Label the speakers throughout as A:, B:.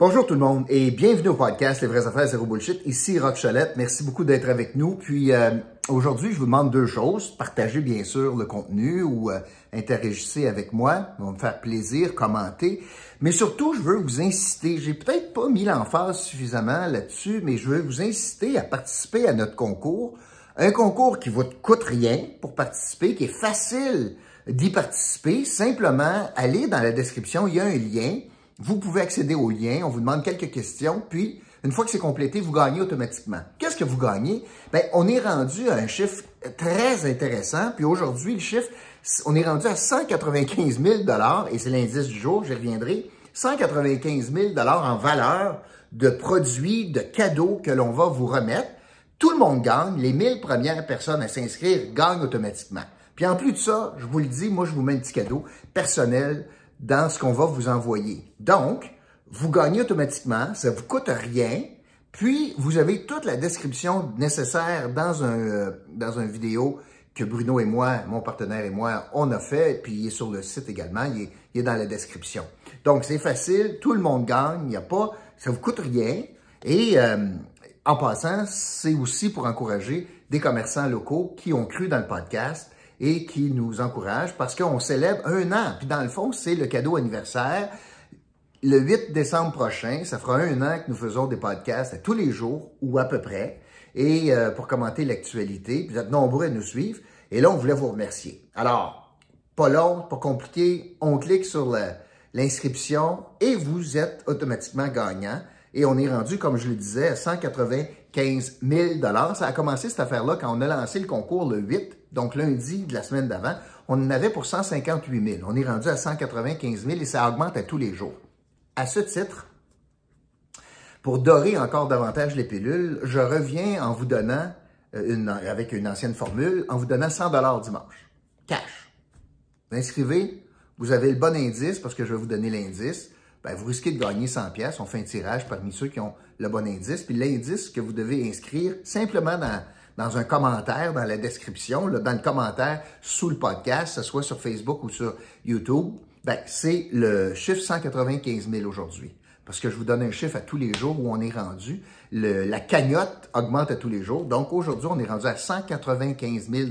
A: Bonjour tout le monde et bienvenue au podcast Les vraies affaires zéro bullshit. Ici Rock. Merci beaucoup d'être avec nous. Puis euh, aujourd'hui, je vous demande deux choses. Partagez bien sûr le contenu ou euh, interagissez avec moi. Ça va me faire plaisir, commenter. Mais surtout, je veux vous inciter. J'ai peut-être pas mis l'emphase suffisamment là-dessus, mais je veux vous inciter à participer à notre concours. Un concours qui vous coûte rien pour participer, qui est facile d'y participer. Simplement, allez dans la description, il y a un lien vous pouvez accéder au lien, on vous demande quelques questions, puis une fois que c'est complété, vous gagnez automatiquement. Qu'est-ce que vous gagnez? Bien, on est rendu à un chiffre très intéressant, puis aujourd'hui, le chiffre, on est rendu à 195 000 et c'est l'indice du jour, j'y reviendrai, 195 000 en valeur de produits, de cadeaux que l'on va vous remettre. Tout le monde gagne, les 1000 premières personnes à s'inscrire gagnent automatiquement. Puis en plus de ça, je vous le dis, moi je vous mets un petit cadeau personnel dans ce qu'on va vous envoyer. Donc, vous gagnez automatiquement, ça vous coûte rien, puis vous avez toute la description nécessaire dans un euh, dans une vidéo que Bruno et moi, mon partenaire et moi, on a fait, puis il est sur le site également, il est, dans la description. Donc c'est facile, tout le monde gagne, il n'y a pas, ça vous coûte rien, et euh, en passant, c'est aussi pour encourager des commerçants locaux qui ont cru dans le podcast et qui nous encourage parce qu'on célèbre un an. Puis dans le fond, c'est le cadeau anniversaire. Le 8 décembre prochain, ça fera un an que nous faisons des podcasts tous les jours ou à peu près et euh, pour commenter l'actualité. Vous êtes nombreux à nous suivre et là, on voulait vous remercier. Alors, pas long, pas compliqué, on clique sur l'inscription et vous êtes automatiquement gagnant. Et on est rendu, comme je le disais, à 195 000 Ça a commencé cette affaire-là quand on a lancé le concours le 8 donc lundi de la semaine d'avant, on en avait pour 158 000. On est rendu à 195 000 et ça augmente à tous les jours. À ce titre, pour dorer encore davantage les pilules, je reviens en vous donnant, euh, avec une ancienne formule, en vous donnant 100 dimanche. Cash. Vous inscrivez, vous avez le bon indice parce que je vais vous donner l'indice. Ben, vous risquez de gagner 100 pièces. On fait un tirage parmi ceux qui ont le bon indice. Puis l'indice que vous devez inscrire simplement dans dans un commentaire, dans la description, dans le commentaire sous le podcast, que ce soit sur Facebook ou sur YouTube, ben, c'est le chiffre 195 000 aujourd'hui. Parce que je vous donne un chiffre à tous les jours où on est rendu. la cagnotte augmente à tous les jours. Donc aujourd'hui, on est rendu à 195 000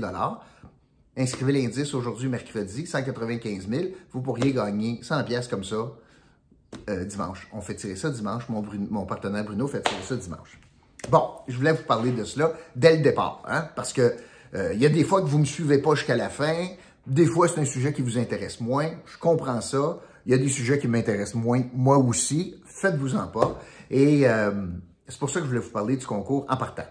A: Inscrivez l'indice aujourd'hui, mercredi, 195 000. Vous pourriez gagner 100 pièces comme ça euh, dimanche. On fait tirer ça dimanche. Mon, mon partenaire Bruno fait tirer ça dimanche. Bon, je voulais vous parler de cela dès le départ, hein, parce que euh, il y a des fois que vous me suivez pas jusqu'à la fin, des fois c'est un sujet qui vous intéresse moins, je comprends ça. Il y a des sujets qui m'intéressent moins, moi aussi, faites-vous-en pas. Et euh, c'est pour ça que je voulais vous parler du concours en partant.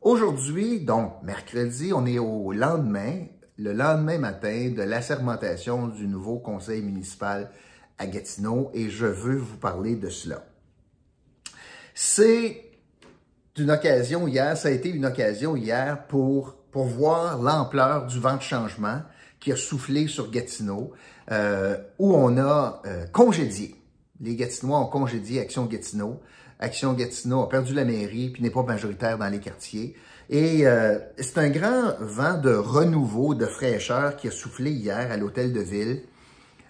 A: Aujourd'hui, donc mercredi, on est au lendemain, le lendemain matin de l'assermentation du nouveau conseil municipal à Gatineau et je veux vous parler de cela. C'est d'une occasion hier, ça a été une occasion hier pour, pour voir l'ampleur du vent de changement qui a soufflé sur Gatineau, euh, où on a euh, congédié. Les Gatinois ont congédié Action Gatineau. Action Gatineau a perdu la mairie, puis n'est pas majoritaire dans les quartiers. Et euh, c'est un grand vent de renouveau, de fraîcheur qui a soufflé hier à l'hôtel de ville,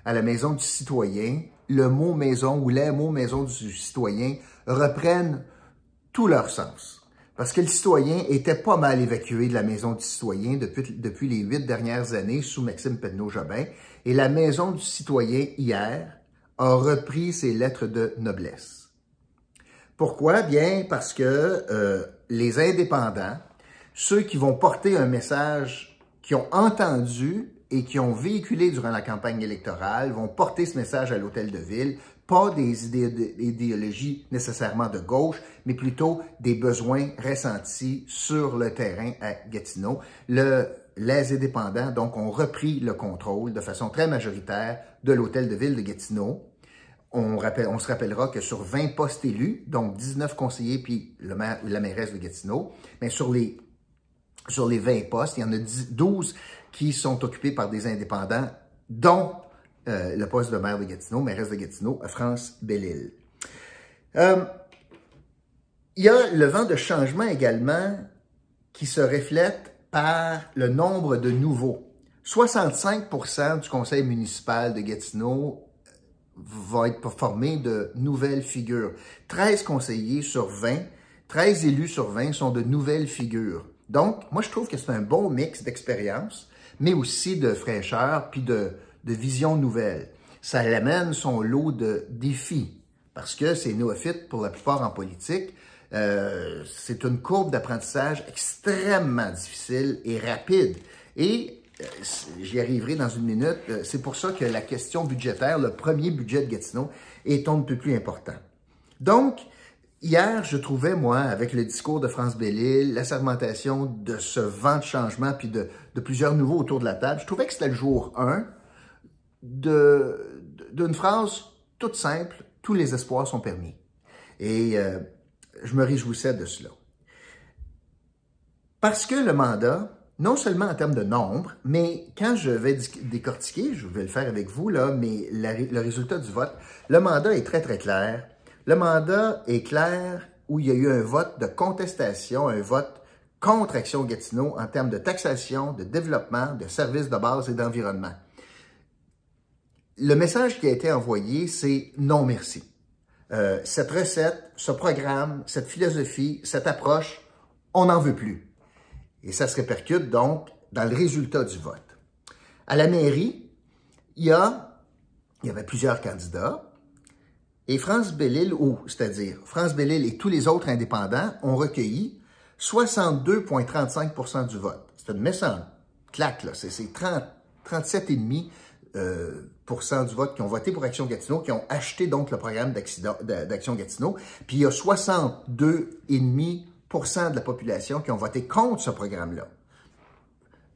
A: à la maison du citoyen. Le mot maison ou les mots maison du citoyen reprennent tout leur sens. Parce que le citoyen était pas mal évacué de la maison du citoyen depuis, depuis les huit dernières années sous Maxime Penneau-Jobin. Et la maison du citoyen, hier, a repris ses lettres de noblesse. Pourquoi? Bien parce que euh, les indépendants, ceux qui vont porter un message qui ont entendu et qui ont véhiculé durant la campagne électorale, vont porter ce message à l'hôtel de ville, pas des idéologies nécessairement de gauche, mais plutôt des besoins ressentis sur le terrain à Gatineau. Le, les indépendants, donc, ont repris le contrôle de façon très majoritaire de l'hôtel de ville de Gatineau. On, rappelle, on se rappellera que sur 20 postes élus, donc 19 conseillers puis le maire, la mairesse de Gatineau, mais sur les, sur les 20 postes, il y en a 12 qui sont occupés par des indépendants, dont euh, le poste de maire de Gatineau, mairesse de Gatineau, France Belle-Île. Euh, il y a le vent de changement également qui se reflète par le nombre de nouveaux. 65% du conseil municipal de Gatineau va être formé de nouvelles figures. 13 conseillers sur 20, 13 élus sur 20 sont de nouvelles figures. Donc, moi, je trouve que c'est un bon mix d'expérience, mais aussi de fraîcheur, puis de, de vision nouvelle. Ça amène son lot de défis, parce que c'est néophyte pour la plupart en politique. Euh, c'est une courbe d'apprentissage extrêmement difficile et rapide. Et euh, j'y arriverai dans une minute. Euh, c'est pour ça que la question budgétaire, le premier budget de Gatineau, est un peu plus important. Donc, hier, je trouvais, moi, avec le discours de France Bellil, la sermentation de ce vent de changement, puis de, plusieurs nouveaux autour de la table, je trouvais que c'était le jour 1 d'une phrase toute simple, tous les espoirs sont permis. Et euh, je me réjouissais de cela. Parce que le mandat, non seulement en termes de nombre, mais quand je vais décortiquer, je vais le faire avec vous, là, mais le résultat du vote, le mandat est très, très clair. Le mandat est clair où il y a eu un vote de contestation, un vote contre Action Gatineau en termes de taxation, de développement, de services de base et d'environnement. Le message qui a été envoyé, c'est non merci. Euh, cette recette, ce programme, cette philosophie, cette approche, on n'en veut plus. Et ça se répercute donc dans le résultat du vote. À la mairie, il y, a, il y avait plusieurs candidats et France Bellil, ou c'est-à-dire France Bellil et tous les autres indépendants ont recueilli 62,35% du vote. C'est une méchante claque, là. C'est 37,5 euh, du vote qui ont voté pour Action Gatineau, qui ont acheté donc le programme d'Action Gatineau. Puis il y a 62,5% de la population qui ont voté contre ce programme-là,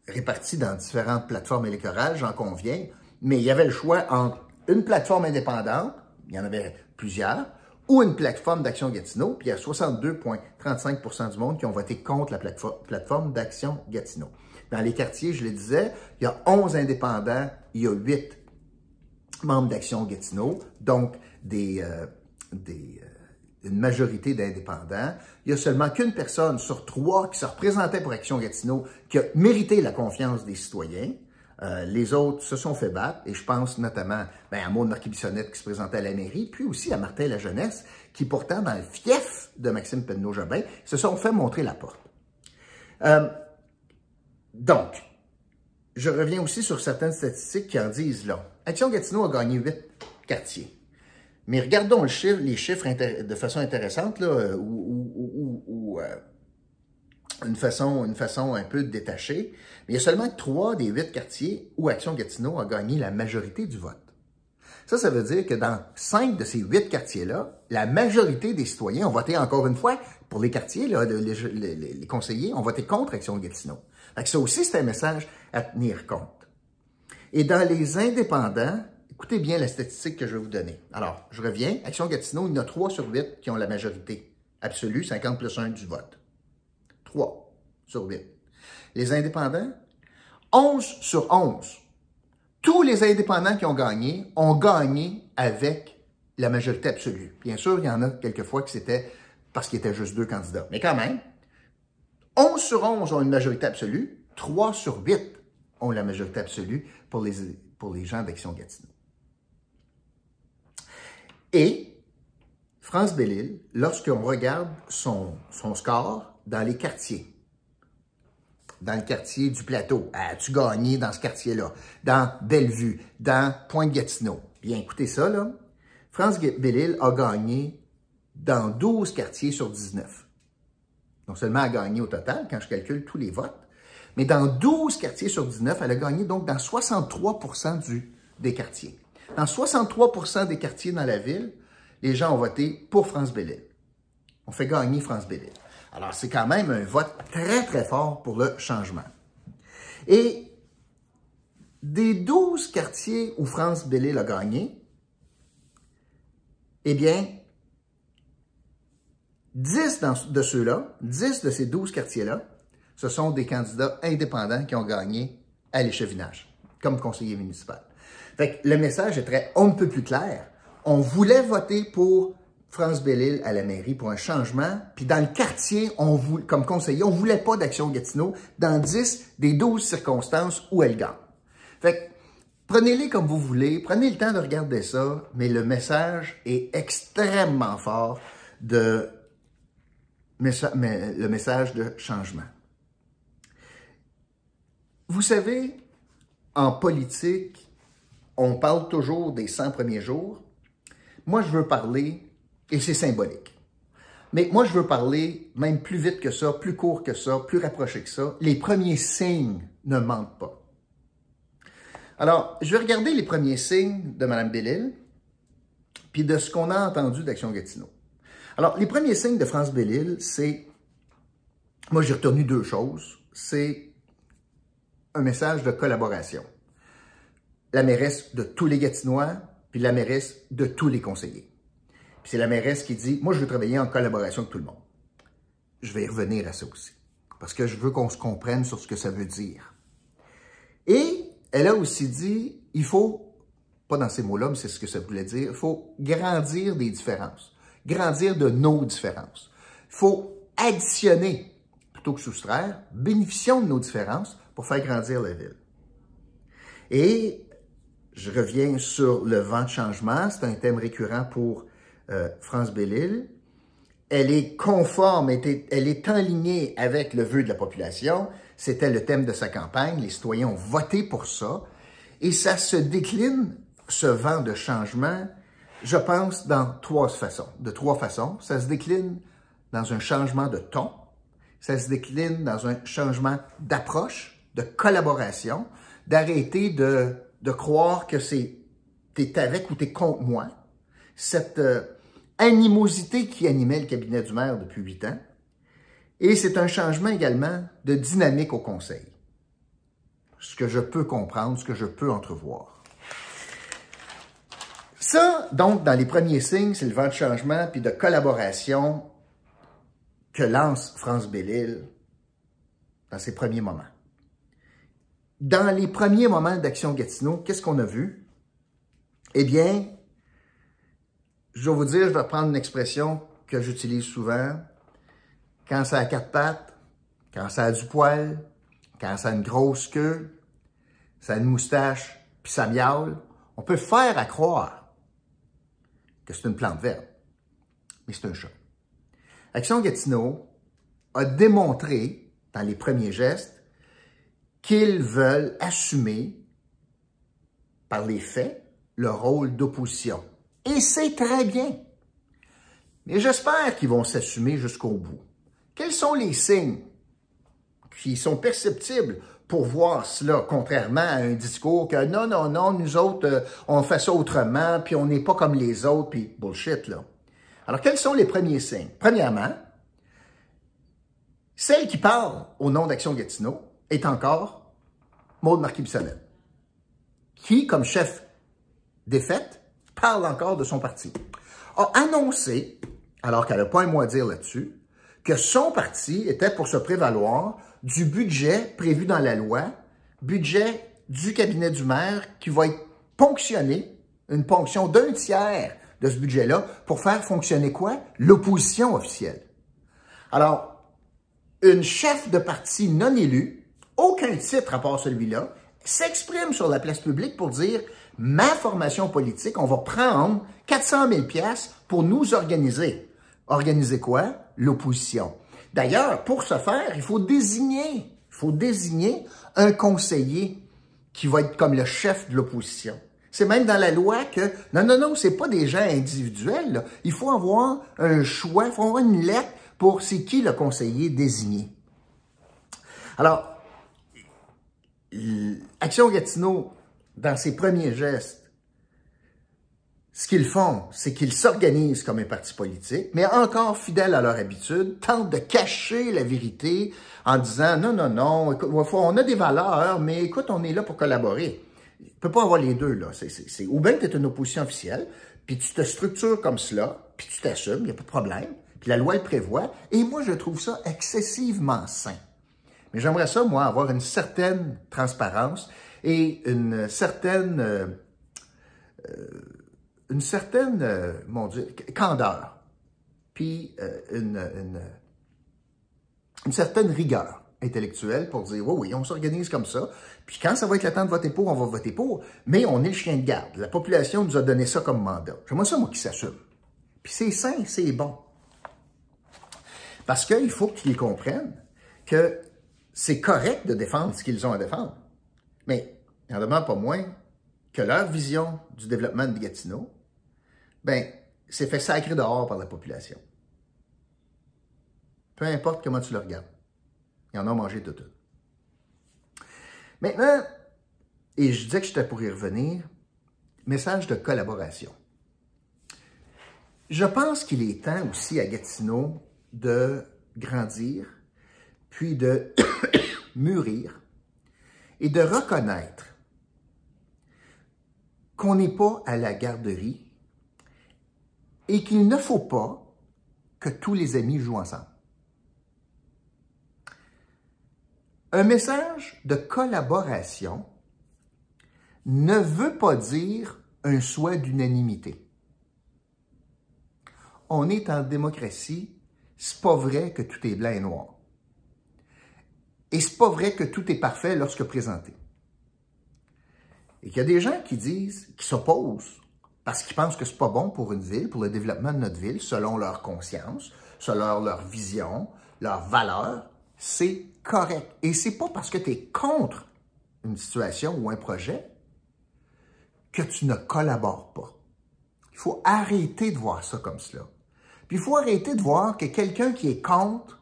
A: répartis dans différentes plateformes électorales, j'en conviens, mais il y avait le choix entre une plateforme indépendante, il y en avait plusieurs, ou une plateforme d'Action Gatineau, puis il y a 62,35% du monde qui ont voté contre la plateforme d'Action Gatineau. Dans les quartiers, je le disais, il y a 11 indépendants, il y a 8 membres d'Action Gatineau, donc des, euh, euh, une majorité d'indépendants. Il y a seulement qu'une personne sur trois qui se représentait pour Action Gatineau qui a mérité la confiance des citoyens. Euh, les autres se sont fait battre, et je pense notamment ben, à Maud Marquis-Bissonnette qui se présentait à la mairie, puis aussi à Martin La Jeunesse, qui pourtant, dans le fief de Maxime Penneau-Jobin, se sont fait montrer la porte. Donc, je reviens aussi sur certaines statistiques qui en disent là. Action Gatineau a gagné huit quartiers. Mais regardons les chiffres de façon intéressante, là, euh, ou, euh, une, façon, un peu détachée. Mais il y a seulement trois des huit quartiers où Action Gatineau a gagné la majorité du vote. Ça, ça veut dire que dans cinq de ces huit quartiers-là, la majorité des citoyens ont voté encore une fois pour les quartiers, là, les, conseillers ont voté contre Action Gatineau. Ça aussi, c'est un message à tenir compte. Et dans les indépendants, Écoutez bien la statistique que je vais vous donner. Alors, je reviens. Action Gatineau, il y en a 3 sur 8 qui ont la majorité absolue, 50 plus 1 du vote. 3 sur 8. Les indépendants, 11 sur 11. Tous les indépendants qui ont gagné ont gagné avec la majorité absolue. Bien sûr, il y en a quelques fois que c'était parce qu'il était juste deux candidats. Mais quand même, 11 sur 11 ont une majorité absolue, 3 sur 8 ont la majorité absolue pour les, pour les gens d'Action Gatineau. Et France Bellil, lorsqu'on regarde son, son score dans les quartiers, dans le quartier du plateau. As-tu gagné dans ce quartier-là? Dans Bellevue, dans Pointe-Gatineau. Bien, écoutez ça, là. France Bellil a gagné dans 12 quartiers sur 19. Non seulement a gagné au total, quand je calcule tous les votes, mais dans 12 quartiers sur 19, elle a gagné donc dans 63 du, des quartiers. Dans 63% des quartiers dans la ville, les gens ont voté pour France Bellil. On fait gagner France Bellil. Alors, c'est quand même un vote très, très fort pour le changement. Et des 12 quartiers où France Bellil a gagné, eh bien, 10 de ceux-là, 10 de ces 12 quartiers-là, ce sont des candidats indépendants qui ont gagné à l'échevinage, comme conseiller municipal. Fait le message est très, on ne peut plus clair. On voulait voter pour France Bellil à la mairie pour un changement, puis dans le quartier, on voulait, comme conseiller, on voulait pas d'action Gatineau dans 10 des 12 circonstances où elle gagne. Fait Prenez-les comme vous voulez, prenez le temps de regarder ça, mais le message est extrêmement fort de le message de changement. Vous savez, en politique, on parle toujours des 100 premiers jours. Moi, je veux parler, et c'est symbolique, mais moi, je veux parler même plus vite que ça, plus court que ça, plus rapproché que ça. Les premiers signes ne mentent pas. Alors, je vais regarder les premiers signes de Mme Bellil, puis de ce qu'on a entendu d'Action Gatineau. Alors, les premiers signes de France Bellil, c'est, moi j'ai retenu deux choses, c'est un message de collaboration. La mairesse de tous les Gatinois, puis la mairesse de tous les conseillers. Puis c'est la mairesse qui dit, moi je veux travailler en collaboration avec tout le monde. Je vais y revenir à ça aussi, parce que je veux qu'on se comprenne sur ce que ça veut dire. Et elle a aussi dit, il faut, pas dans ces mots-là, mais c'est ce que ça voulait dire, il faut grandir des différences grandir de nos différences. Il faut additionner plutôt que soustraire, bénéficions de nos différences pour faire grandir la ville. Et je reviens sur le vent de changement, c'est un thème récurrent pour euh, France Bellil. Elle est conforme, elle est alignée avec le vœu de la population. C'était le thème de sa campagne. Les citoyens ont voté pour ça. Et ça se décline, ce vent de changement, je pense, dans trois façons. De trois façons. Ça se décline dans un changement de ton. Ça se décline dans un changement d'approche, de collaboration, d'arrêter de, croire que c'est t'es avec ou t'es contre moi. Cette euh, animosité qui animait le cabinet du maire depuis huit ans. Et c'est un changement également de dynamique au conseil. Ce que je peux comprendre, ce que je peux entrevoir. Ça, donc, dans les premiers signes, c'est le vent de changement puis de collaboration que lance France Bellil dans ses premiers moments. Dans les premiers moments d'Action Gatineau, qu'est-ce qu'on a vu? Eh bien, je vais vous dire, je vais prendre une expression que j'utilise souvent. Quand ça a quatre pattes, quand ça a du poil, quand ça a une grosse queue, ça a une moustache, puis ça miaule, on peut faire à croire que c'est une plante verte, mais c'est un chat. Action Gatineau a démontré dans les premiers gestes qu'ils veulent assumer par les faits le rôle d'opposition. Et c'est très bien. Mais j'espère qu'ils vont s'assumer jusqu'au bout. Quels sont les signes qui sont perceptibles pour voir cela, contrairement à un discours que non, non, non, nous autres, euh, on fait ça autrement, puis on n'est pas comme les autres, puis bullshit, là. Alors, quels sont les premiers signes? Premièrement, celle qui parle au nom d'Action Gatineau est encore Maude Marquis-Bissonnette, qui, comme chef défaite, parle encore de son parti. A annoncé, alors qu'elle n'a pas un mot à dire là-dessus, que son parti était pour se prévaloir du budget prévu dans la loi, budget du cabinet du maire qui va être ponctionné, une ponction d'un tiers de ce budget-là, pour faire fonctionner quoi? L'opposition officielle. Alors, une chef de parti non élue, aucun titre à part celui-là, s'exprime sur la place publique pour dire ma formation politique, on va prendre 400 000 pièces pour nous organiser. Organiser quoi? L'opposition. D'ailleurs, pour ce faire, il faut désigner, il faut désigner un conseiller qui va être comme le chef de l'opposition. C'est même dans la loi que, non, non, non, c'est pas des gens individuels. Il faut avoir un choix, il faut avoir une lettre pour c'est qui le conseiller désigné. Alors, Action Gatineau, dans ses premiers gestes, ce qu'ils font, c'est qu'ils s'organisent comme un parti politique, mais encore fidèles à leur habitude, tentent de cacher la vérité en disant non, non, non, on a des valeurs, mais écoute, on est là pour collaborer. Il peut pas avoir les deux, là. C'est, ou bien tu es une opposition officielle, puis tu te structures comme cela, puis tu t'assumes, il n'y a pas de problème, puis la loi le prévoit, et moi, je trouve ça excessivement sain. Mais j'aimerais ça, moi, avoir une certaine transparence et une certaine... Euh, euh, une certaine, euh, mon Dieu, candeur, puis une, une, une, certaine rigueur intellectuelle pour dire, oui, oui, on s'organise comme ça. Puis quand ça va être le temps de voter pour, on va voter pour. Mais on est le chien de garde. La population nous a donné ça comme mandat. J'aimerais ça, moi, qui s'assume. Puis c'est sain, c'est bon. Parce qu'il faut qu'ils comprennent que c'est correct de défendre ce qu'ils ont à défendre. Mais il en demande pas moins que leur vision du développement de Gatineau, ben, c'est fait sacré dehors par la population. Peu importe comment tu le regardes. Ils en ont mangé tout. Maintenant, et je disais que j'étais pour y revenir, message de collaboration. Je pense qu'il est temps aussi à Gatineau de grandir, puis de mûrir et de reconnaître qu'on n'est pas à la garderie et qu'il ne faut pas que tous les amis jouent ensemble. Un message de collaboration ne veut pas dire un souhait d'unanimité. On est en démocratie, c'est pas vrai que tout est blanc et noir. Et c'est pas vrai que tout est parfait lorsque présenté. Et qu'il y a des gens qui disent, qui s'opposent parce qu'ils pensent que c'est pas bon pour une ville, pour le développement de notre ville, selon leur conscience, selon leur vision, leurs valeurs, c'est correct. Et c'est pas parce que tu es contre une situation ou un projet que tu ne collabores pas. Il faut arrêter de voir ça comme cela. Puis il faut arrêter de voir que quelqu'un qui est contre,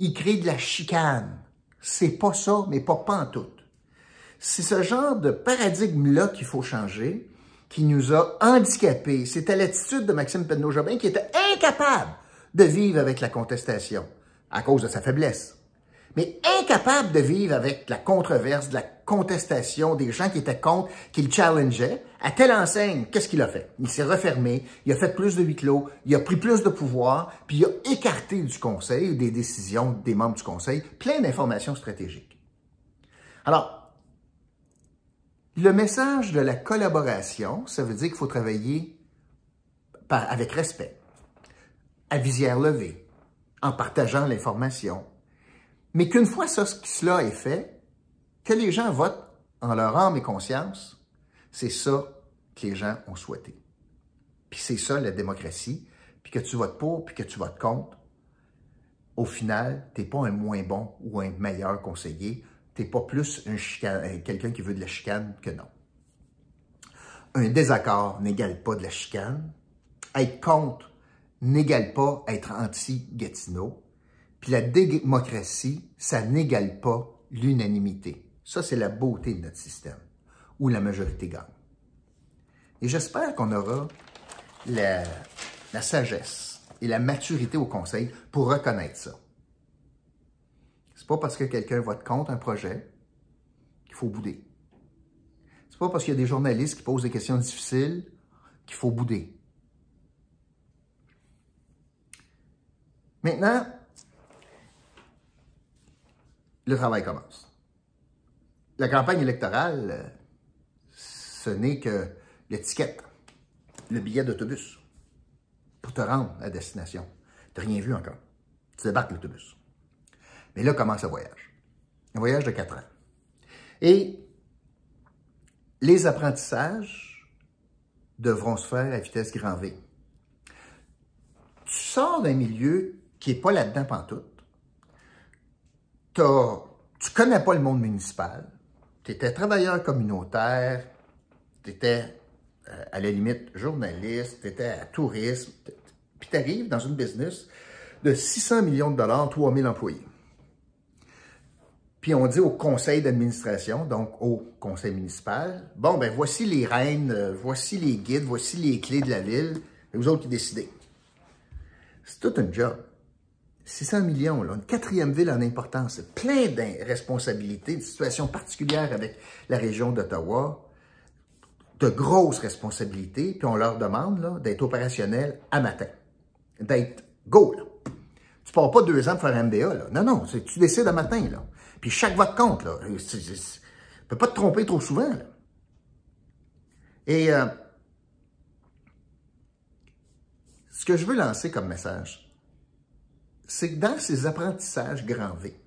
A: il crée de la chicane. C'est pas ça, mais pas, tout. C'est ce genre de paradigme-là qu'il faut changer, qui nous a handicapés. C'était l'attitude de Maxime Penneau-Jobin qui était incapable de vivre avec la contestation à cause de sa faiblesse mais incapable de vivre avec la controverse, de la contestation des gens qui étaient contre, qui le challengeaient, à telle enseigne, qu'est-ce qu'il a fait? Il s'est refermé, il a fait plus de huis clos, il a pris plus de pouvoir, puis il a écarté du conseil, des décisions des membres du conseil, plein d'informations stratégiques. Alors, le message de la collaboration, ça veut dire qu'il faut travailler avec respect, à visière levée, en partageant l'information, mais qu'une fois ça, cela est fait, que les gens votent en leur âme et conscience, c'est ça que les gens ont souhaité. Puis c'est ça la démocratie, puis que tu votes pour, puis que tu votes contre, au final, tu n'es pas un moins bon ou un meilleur conseiller, tu n'es pas plus euh, quelqu'un qui veut de la chicane que non. Un désaccord n'égale pas de la chicane. Être contre n'égale pas être anti-Gatineau. Puis la démocratie, ça n'égale pas l'unanimité. Ça, c'est la beauté de notre système, où la majorité gagne. Et j'espère qu'on aura la, sagesse et la maturité au Conseil pour reconnaître ça. C'est pas parce que quelqu'un vote contre un projet qu'il faut bouder. C'est pas parce qu'il y a des journalistes qui posent des questions difficiles qu'il faut bouder. Maintenant, le travail commence. La campagne électorale, euh, ce n'est que l'étiquette, le billet d'autobus pour te rendre à destination. Tu n'as rien vu encore. Tu débarques l'autobus. Mais là commence le voyage. Un voyage de quatre ans. Et les apprentissages devront se faire à vitesse grand V. Tu sors d'un milieu qui n'est pas là-dedans pantoute tu connais pas le monde municipal, tu étais travailleur communautaire, tu étais euh, à la limite journaliste, tu étais à tourisme, puis tu arrives dans une business de 600 millions de dollars, 3000 employés. Puis on dit au conseil d'administration, donc au conseil municipal, bon, ben voici les reines, euh, voici les guides, voici les clés de la ville, et vous autres qui décidez. C'est tout un job. 600 millions, une quatrième ville en importance, plein de responsabilités, de situations particulières avec la région d'Ottawa, de grosses responsabilités, puis on leur demande d'être opérationnel à matin, d'être go. Là. Tu pars pas deux ans pour faire un MBA. Là. Non, non, tu décides à matin. Là. Puis chaque vote compte. Là. Tu ne peux pas te tromper trop souvent. Et euh, ce que je veux lancer comme message, c'est que dans ces apprentissages grand V,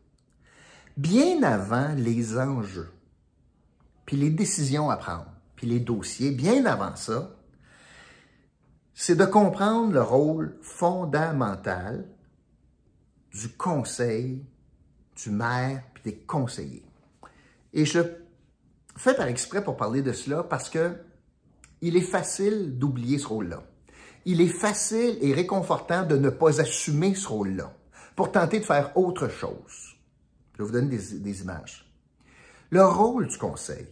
A: bien avant les enjeux, puis les décisions à prendre, les dossiers, bien avant ça, c'est de comprendre le rôle fondamental du conseil, du maire, puis des conseillers. Et je fais par exprès pour parler de cela parce que il est facile d'oublier ce rôle-là. Il est facile et réconfortant de ne pas assumer ce rôle-là pour tenter de faire autre chose. Je vais vous donner des images. Le rôle du conseil.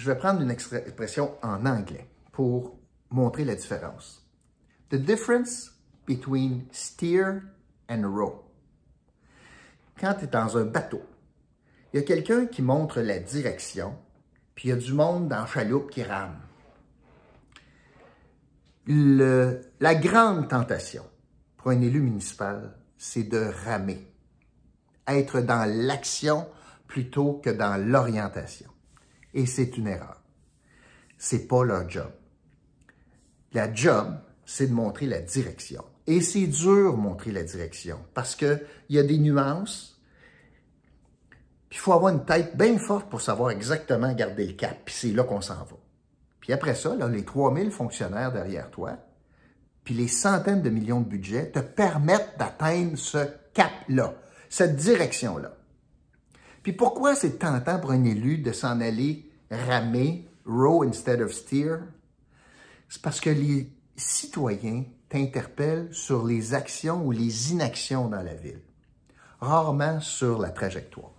A: Je vais prendre une expression en anglais pour montrer la différence. The difference between steer and row. Quand tu es dans un bateau, il y a quelqu'un qui montre la direction, puis il y a du monde dans la chaloupe qui rame. La grande tentation pour un élu municipal, c'est de ramer, être dans l'action plutôt que dans l'orientation. Et c'est une erreur. C'est pas leur job. La job, c'est de montrer la direction. Et c'est dur montrer la direction parce qu'il y a des nuances. Puis il faut avoir une tête bien forte pour savoir exactement garder le cap. Puis c'est là qu'on s'en va. Puis après ça, là, les 3000 fonctionnaires derrière toi, puis les centaines de millions de budget te permettent d'atteindre ce cap-là, cette direction-là. Puis pourquoi c'est tentant pour un élu de s'en aller ramer, row instead of steer? C'est parce que les citoyens t'interpellent sur les actions ou les inactions dans la ville, rarement sur la trajectoire.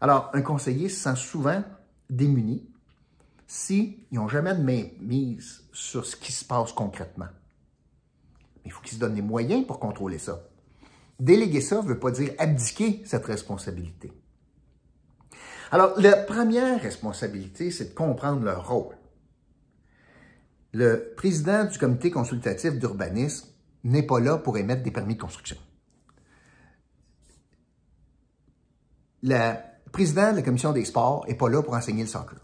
A: Alors, un conseiller se sent souvent démuni s'ils n'ont jamais de mise sur ce qui se passe concrètement. Il faut qu'ils se donnent les moyens pour contrôler ça. Déléguer ça ne veut pas dire abdiquer cette responsabilité. Alors, la première responsabilité, c'est de comprendre leur rôle le président du comité consultatif d'urbanisme n'est pas là pour émettre des permis de construction. Le président de la commission des sports n'est pas là pour enseigner le soccer.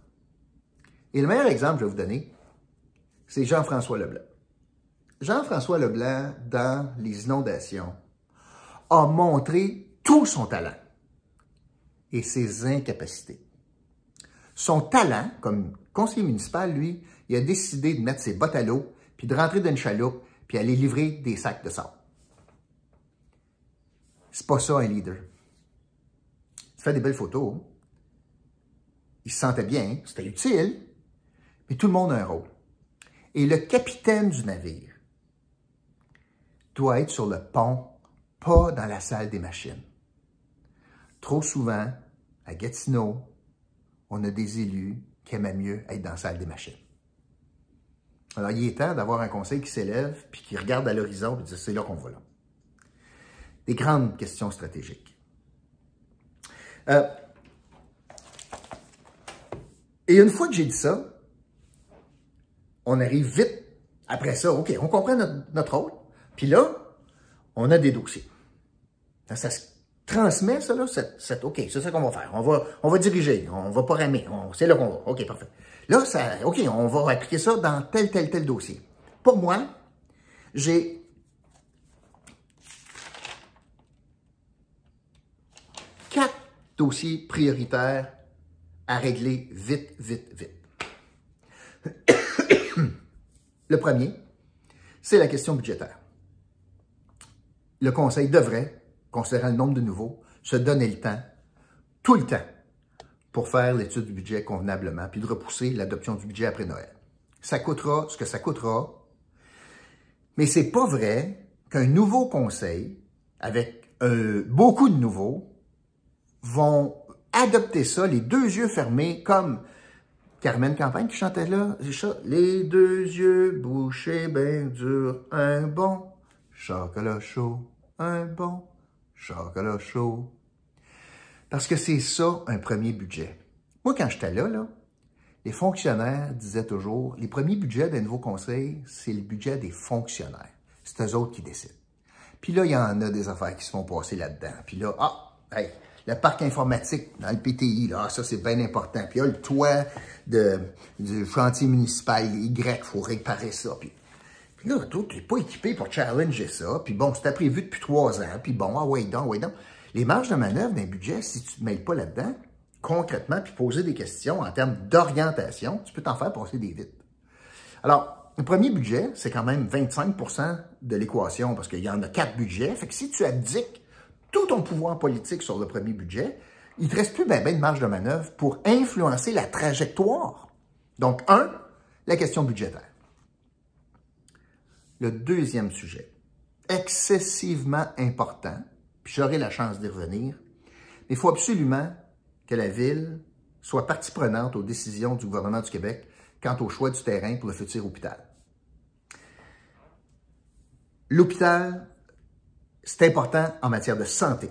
A: Et le meilleur exemple que je vais vous donner, c'est Jean-François Leblanc. Jean-François Leblanc, dans les inondations, a montré tout son talent et ses incapacités. Son talent, comme conseiller municipal, lui, il a décidé de mettre ses bottes à l'eau, puis de rentrer dans une chaloupe, puis aller livrer des sacs de sable. C'est pas ça un leader. Il fait des belles photos. Il se sentait bien, c'était utile, mais tout le monde a un rôle. Et le capitaine du navire doit être sur le pont, pas dans la salle des machines. Trop souvent, à Gatineau, on a des élus qui aimaient mieux être dans la salle des machines. Alors, il est temps d'avoir un conseil qui s'élève, puis qui regarde à l'horizon, et dit c'est là qu'on va là. Des grandes questions stratégiques. Euh, et une fois que j'ai dit ça, on arrive vite après ça. OK, on comprend notre, rôle. Puis là, on a des dossiers. Ça, se transmet, ça, là, OK, c'est ça qu'on va faire. On va, on va diriger, on va pas ramer. C'est là qu'on va. OK, parfait. Là, ça, OK, on va appliquer ça dans tel, tel, tel dossier. Pour moi, j'ai quatre dossiers prioritaires à régler vite, vite, vite. Le premier, c'est la question budgétaire. Le Conseil devrait, considérant le nombre de nouveaux, se donner le temps, tout le temps, pour faire l'étude du budget convenablement, puis de repousser l'adoption du budget après Noël. Ça coûtera ce que ça coûtera, mais c'est pas vrai qu'un nouveau conseil, avec euh, beaucoup de nouveaux, vont adopter ça les deux yeux fermés, comme Carmen Campagne qui chantait là, les deux yeux bouchés, ben dur, un bon chocolat chaud, un bon? Chocolat chaud. Parce que c'est ça, un premier budget. Moi, quand j'étais là, là, les fonctionnaires disaient toujours, les premiers budgets d'un nouveau conseil, c'est le budget des fonctionnaires. C'est eux autres qui décident. Puis là, il y en a des affaires qui se font passer là-dedans. Puis là, ah, hey, le parc informatique dans le PTI, là, ça, c'est bien important. Puis là, le toit de, du chantier municipal Y, il faut réparer ça. Puis, là, tout, n'es pas équipé pour challenger ça. Puis bon, c'était prévu depuis trois ans. Puis bon, ah ouais, donc, ouais, donc. Les marges de manœuvre d'un budget, si tu ne te mêles pas là-dedans, concrètement, puis poser des questions en termes d'orientation, tu peux t'en faire passer des vites. Alors, le premier budget, c'est quand même 25% de l'équation, parce qu'il y en a quatre budgets. Fait que si tu abdiques tout ton pouvoir politique sur le premier budget, il te reste plus bien ben de marge de manœuvre pour influencer la trajectoire. Donc, un, la question budgétaire. Le deuxième sujet, excessivement important, puis j'aurai la chance d'y revenir, mais il faut absolument que la Ville soit partie prenante aux décisions du gouvernement du Québec quant au choix du terrain pour le futur hôpital. L'hôpital, c'est important en matière de santé,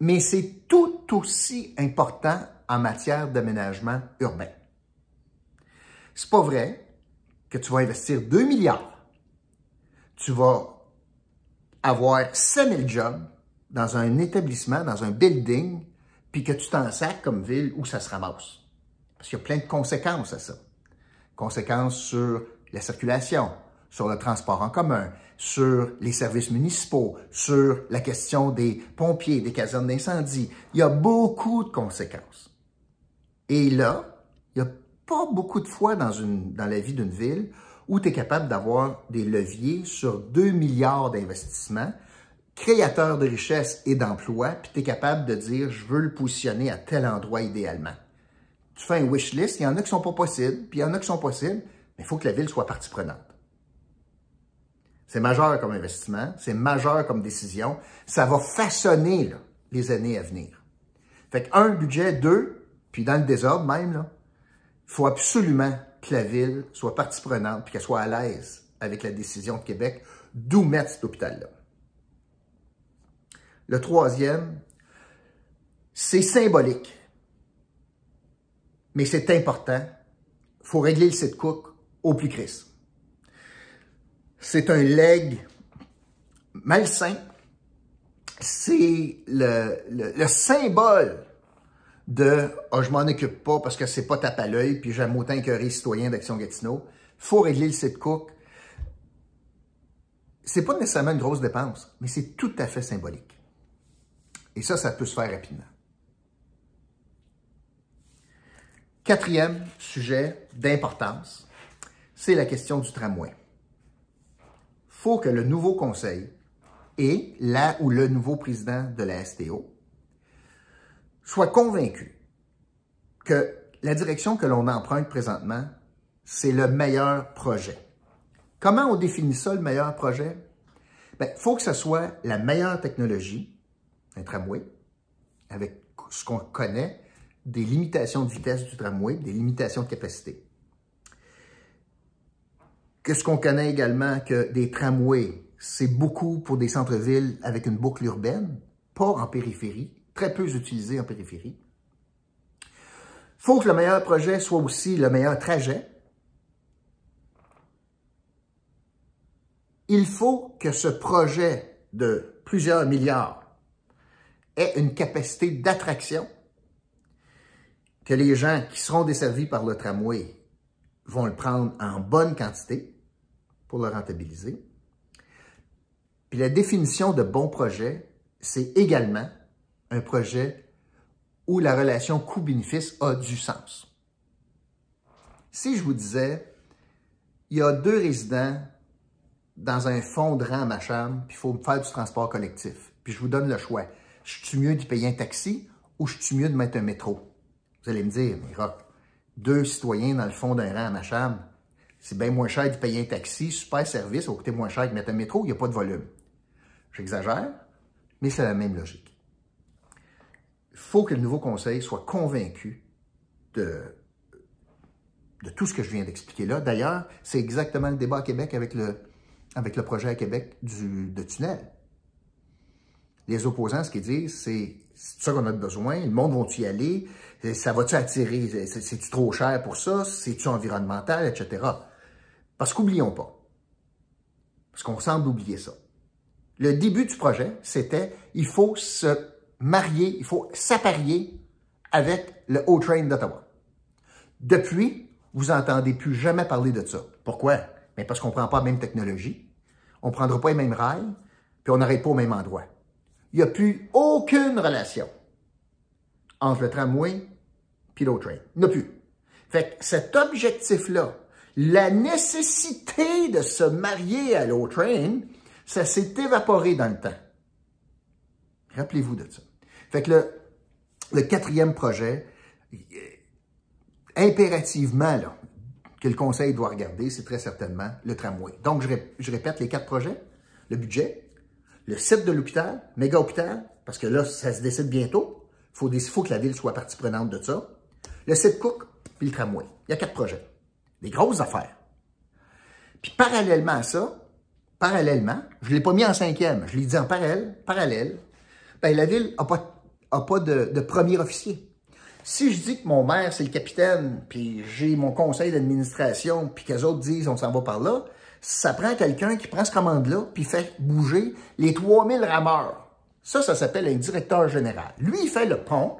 A: mais c'est tout aussi important en matière d'aménagement urbain. C'est pas vrai que tu vas investir 2 milliards, tu vas avoir 5000 jobs dans un établissement, dans un building, puis que tu t'en sacs comme ville où ça se ramasse. Parce qu'il y a plein de conséquences à ça. Conséquences sur la circulation, sur le transport en commun, sur les services municipaux, sur la question des pompiers, des casernes d'incendie. Il y a beaucoup de conséquences. Et là, il n'y a pas beaucoup de fois dans, dans la vie d'une ville où tu es capable d'avoir des leviers sur 2 milliards d'investissements, créateurs de richesse et d'emplois, puis tu es capable de dire, je veux le positionner à tel endroit idéalement. Tu fais un wish list, il y en a qui sont pas possibles, puis il y en a qui sont possibles, mais il faut que la ville soit partie prenante. C'est majeur comme investissement, c'est majeur comme décision. Ça va façonner les années à venir. Fait que un budget, deux, puis dans le désordre même, il faut absolument que la ville soit partie prenante puis qu'elle soit à l'aise avec la décision de Québec d'où mettre cet hôpital-là. Le troisième, c'est symbolique, mais c'est important. Il faut régler le site Cook au plus crisp c'est un leg malsain. C'est le, symbole de oh, je m'en occupe pas parce que c'est pas tape à l'œil, puis j'aime autant qu'un citoyen d'Action Gatineau. faut régler le site Cook. C'est pas nécessairement une grosse dépense, mais c'est tout à fait symbolique. Et ça, ça peut se faire rapidement. Quatrième sujet d'importance, c'est la question du tramway faut que le nouveau conseil et là où le nouveau président de la STO soit convaincu que la direction que l'on emprunte présentement, c'est le meilleur projet. Comment on définit ça, le meilleur projet? Il ben, faut que ce soit la meilleure technologie, un tramway, avec ce qu'on connaît des limitations de vitesse du tramway, des limitations de capacité. Qu'est-ce qu'on connaît également que des tramways, c'est beaucoup pour des centres-villes avec une boucle urbaine, pas en périphérie, très peu utilisé en périphérie. faut que le meilleur projet soit aussi le meilleur trajet. Il faut que ce projet de plusieurs milliards ait une capacité d'attraction, que les gens qui seront desservis par le tramway vont le prendre en bonne quantité, pour le rentabiliser. Puis la définition de bon projet, c'est également un projet où la relation coût-bénéfice a du sens. Si je vous disais, il y a deux résidents dans un fond de rang à ma chambre, puis il faut faire du transport collectif, puis je vous donne le choix. Je suis mieux de payer un taxi ou je suis mieux de mettre un métro? Vous allez me dire, mais Rock, deux citoyens dans le fond d'un rang à ma chambre, c'est bien moins cher de payer un taxi, super service, ça va coûter moins cher de mettre un métro, il n'y a pas de volume. J'exagère, mais c'est la même logique. Il faut que le nouveau conseil soit convaincu de, tout ce que je viens d'expliquer là. D'ailleurs, c'est exactement le débat à Québec avec le, projet à Québec du, de tunnel. Les opposants, ce qu'ils disent, c'est c'est ça qu'on a besoin, le monde va-tu y aller, ça va-tu attirer, c'est-tu trop cher pour ça, c'est-tu environnemental, etc. Parce qu'oublions pas, parce qu'on semble oublier ça. Le début du projet, c'était il faut se marier, il faut s'apparier avec le O-Train d'Ottawa. Depuis, vous n'entendez plus jamais parler de ça. Pourquoi? Mais parce qu'on ne prend pas la même technologie, on ne prendra pas les mêmes rails, puis on n'arrête pas au même endroit. il n'y a plus aucune relation entre le tramway et l'eau train. Il n'y a plus. Fait que cet objectif-là, la nécessité de se marier à l'eau train, ça s'est évaporé dans le temps. Rappelez-vous de ça. Fait le, quatrième projet, euh, impérativement, que le conseil doit regarder, c'est très certainement le tramway. Donc, je, répète les quatre projets. Le budget, le site de l'hôpital, méga hôpital, parce que là, ça se décide bientôt. Il faut, faut, que la ville soit partie prenante de ça. Le site Cook, puis le tramway. Il y a quatre projets. Des grosses affaires. Puis parallèlement à ça, parallèlement, je ne l'ai pas mis en cinquième, je l'ai dit en parallèle, parallèle, ben, la ville n'a pas, a pas de, premier officier. Si je dis que mon maire, c'est le capitaine, puis j'ai mon conseil d'administration, puis qu'eux autres disent on s'en va par là, ça prend quelqu'un qui prend ce commande-là, puis fait bouger les 3000 rameurs. Ça, ça s'appelle un directeur général. Lui, il fait le pont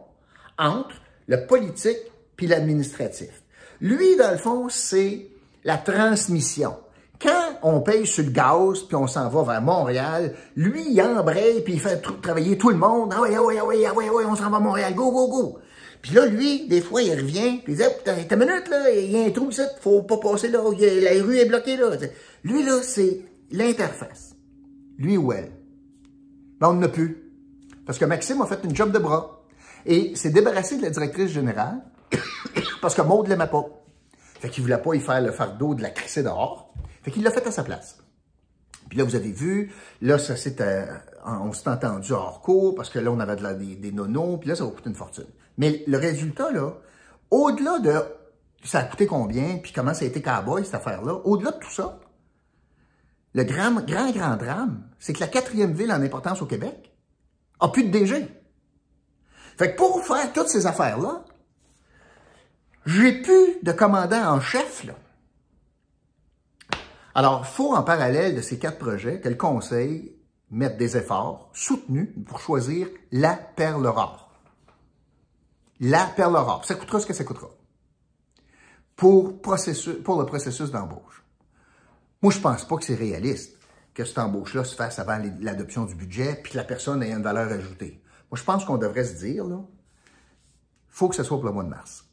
A: entre le politique puis l'administratif. Lui, dans le fond, c'est la transmission. Quand on paye sur le gaz, puis on s'en va vers Montréal, lui, il embraye, puis il fait travailler tout le monde. Ah oui, ah oui, ah ah ah on s'en va à Montréal, go, go, go. Puis là, lui, des fois, il revient, puis il dit, t'as une minute, là, il y a un trou ici, faut pas passer là, la rue est bloquée, là. Lui, là, c'est l'interface. Lui ou elle. Ben, on n'en a plus. Parce que Maxime a fait une job de bras. Et s'est débarrassé de la directrice générale parce que Maud l'aimait pas. Fait qu'il voulait pas y faire le fardeau de la crisser dehors. Fait qu'il l'a fait à sa place. Puis là, vous avez vu, là, ça euh, on s'est entendu hors cours parce que là, on avait de la, des, des nonos, puis là, ça va coûter une fortune. Mais le résultat, là, au-delà de ça a coûté combien, puis comment ça a été cowboy, cette affaire-là, au-delà de tout ça, le grand, grand, grand drame, c'est que la quatrième ville en importance au Québec a plus de DG. Fait que pour faire toutes ces affaires-là, j'ai plus de commandant en chef, là. Alors, il faut en parallèle de ces quatre projets que le Conseil mette des efforts soutenus pour choisir la perle rare. La perle rare. Ça coûtera ce que ça coûtera. Pour, le processus d'embauche. Moi, je pense pas que c'est réaliste que cette embauche-là se fasse avant l'adoption du budget puis que la personne ait une valeur ajoutée. Moi, je pense qu'on devrait se dire, là, faut que ce soit pour le mois de mars.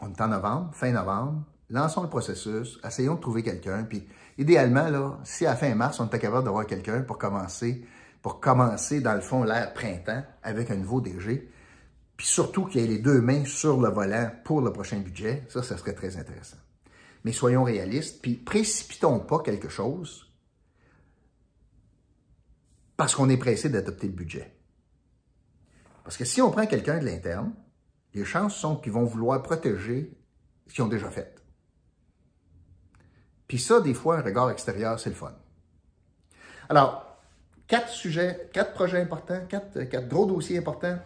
A: On est en novembre, fin novembre, lançons le processus, essayons de trouver quelqu'un, puis idéalement, si à fin mars, on était capable d'avoir quelqu'un pour commencer, pour commencer, dans le fond, l'ère printemps avec un nouveau DG, puis surtout qu'il y ait les deux mains sur le volant pour le prochain budget, ça, ça serait très intéressant. Mais soyons réalistes, puis précipitons pas quelque chose parce qu'on est pressé d'adopter le budget. Parce que si on prend quelqu'un de l'interne, les chances sont qu'ils vont vouloir protéger ce qu'ils ont déjà fait. Puis ça, des fois, un regard extérieur, c'est le fun. Alors, quatre sujets, quatre projets importants, quatre, quatre gros dossiers importants,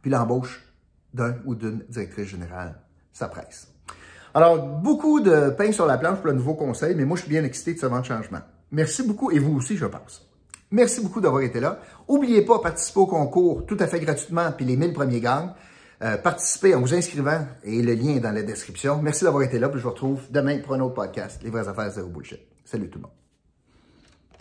A: puis l'embauche d'un ou d'une directrice générale, ça presse. Alors, beaucoup de pain sur la planche pour le nouveau conseil, mais moi, je suis bien excité de ce vent de changement. Merci beaucoup, et vous aussi, je pense. Merci beaucoup d'avoir été là. N'oubliez pas, participer au concours tout à fait gratuitement, puis les 1000 premiers gangs. Euh, participez en vous inscrivant et le lien est dans la description. Merci d'avoir été là. Puis je vous retrouve demain pour un autre podcast, Les vraies affaires zéro bullshit. Salut tout le monde.